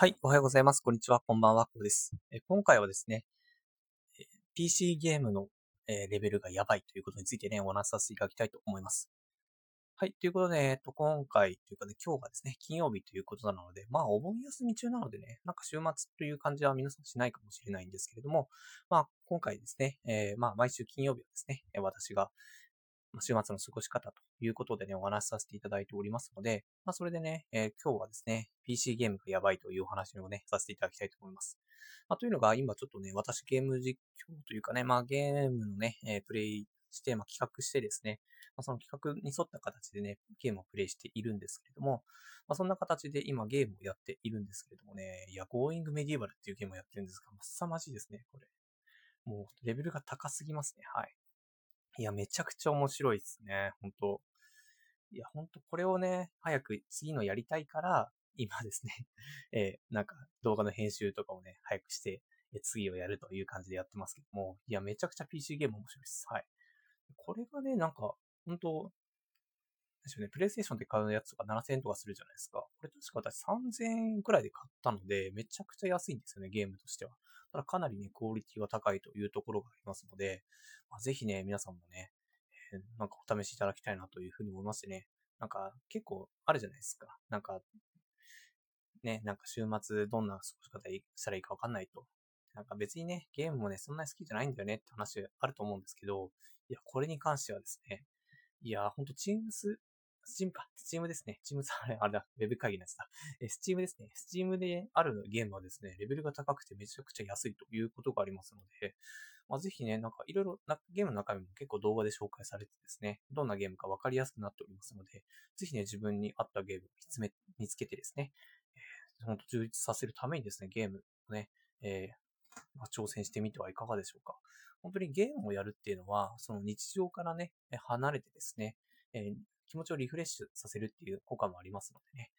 はい、おはようございます。こんにちは。こんばんは。こうです。え今回はですね、PC ゲームの、えレベルがやばいということについてね、お話しさせていただきたいと思います。はい、ということで、えっと、今回というかね、今日がですね、金曜日ということなので、まあ、お盆休み中なのでね、なんか週末という感じは皆さんしないかもしれないんですけれども、まあ、今回ですね、えーまあ、毎週金曜日はですね、私が、週末の過ごし方ということでね、お話しさせていただいておりますので、まあ、それでね、えー今日はですね、PC ゲームがやばいというお話をね、させていただきたいと思います。まあ、というのが、今ちょっとね、私ゲーム実況というかね、まあ、ゲームのね、えープレイして、まあ、企画してですね、まあ、その企画に沿った形でね、ゲームをプレイしているんですけれども、まあ、そんな形で今ゲームをやっているんですけれどもね、いや、Going Medieval っていうゲームをやってるんですが、まあ凄まじいですね、これ。もう、レベルが高すぎますね、はい。いや、めちゃくちゃ面白いですね、本当いや、本当これをね、早く次のやりたいから、今ですね、えーなんか動画の編集とかをね、早くして、え次をやるという感じでやってますけども、いや、めちゃくちゃ PC ゲーム面白いです。はい。これがね、なんか、本当でしょうね、プレイステーションで買うやつとか7000円とかするじゃないですか。これ確か私3000円くらいで買ったので、めちゃくちゃ安いんですよね、ゲームとしては。ただかなりね、クオリティは高いというところがありますので、まあ、ぜひね、皆さんもね、えーなんかお試しいただきたいなというふうに思いましてね。なんか結構あるじゃないですか。なんか、ね、なんか週末どんな過ごし方したらいいかわかんないと。なんか別にね、ゲームもね、そんなに好きじゃないんだよねって話あると思うんですけど、いや、これに関してはですね、いや、ほんとチームス、チームか、スチームですね。チームス、あれ、あれだ、ウェブ会議のやつだ。え、スチームですね。スチームであるゲームはですね、レベルが高くてめちゃくちゃ安いということがありますので、まあ、ぜひね、なんかいろいろな、ゲームの中身も結構動画で紹介されてですね、どんなゲームかわかりやすくなっておりますので、ぜひね、自分に合ったゲームを見つめ、見つけてですね、えー、ほんと充実させるためにですね、ゲームをね、えーま、挑戦してみてはいかがでしょうか。本当にゲームをやるっていうのは、その日常からね、離れてですね、えー気持ちをリフレッシュさせるっていう効果もありますのでね。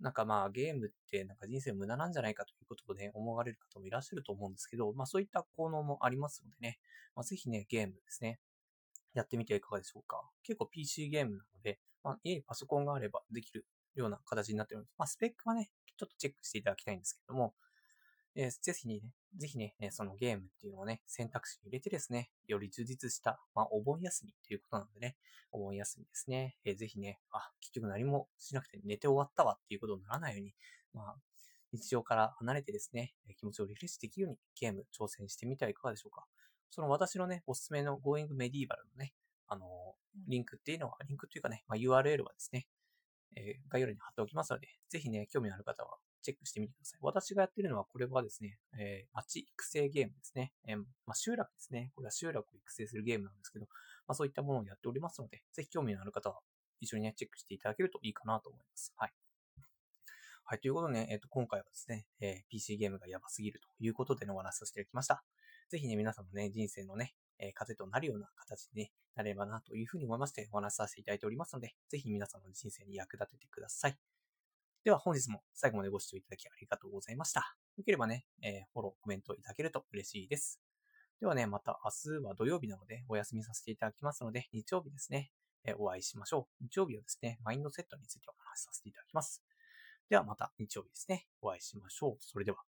なんかまあゲームってなんか人生無駄なんじゃないかということをね、思われる方もいらっしゃると思うんですけど、まあそういった効能もありますのでね、まあぜひね、ゲームですね、やってみてはいかがでしょうか。結構 PC ゲームなので、まあ家にパソコンがあればできるような形になっております。まあスペックはね、ちょっとチェックしていただきたいんですけども、えーぜひね、ぜひね、そのゲームっていうのをね、選択肢に入れてですね、より充実した、まあ、お盆休みということなのでね、お盆休みですね、えーぜひね、あ、結局何もしなくて寝て終わったわっていうことにならないように、まあ、日常から離れてですね、気持ちをリフレッシュできるようにゲーム挑戦してみてはいかがでしょうか。その私のね、おすすめの Going Medieval のね、あのーリンクっていうのは、リンクっていうかね、まあ、URL はですね、えー概要欄に貼っておきますので、ぜひね、興味のある方はチェックしてみてください。私がやってるのは、これはですね、えー町育成ゲームですね。えーまあ、集落ですね。これは集落を育成するゲームなんですけど、まあ、そういったものをやっておりますので、ぜひ興味のある方は一緒にね、チェックしていただけるといいかなと思います。はい。はい。ということでね、えっ、と、今回はですね、えー PC ゲームがやばすぎるということでのお話をしていただきました。ぜひね、皆さんのね、人生のね、えー糧となるような形に、ね、なればなというふうに思いましてお話しさせていただいておりますので、ぜひ皆さんの人生に役立ててください。では本日も最後までご視聴いただきありがとうございました。よければね、えーフォロー、コメントいただけると嬉しいです。ではね、また明日は土曜日なのでお休みさせていただきますので、日曜日ですね、えーお会いしましょう。日曜日はですね、マインドセットについてお話しさせていただきます。ではまた日曜日ですね、お会いしましょう。それでは。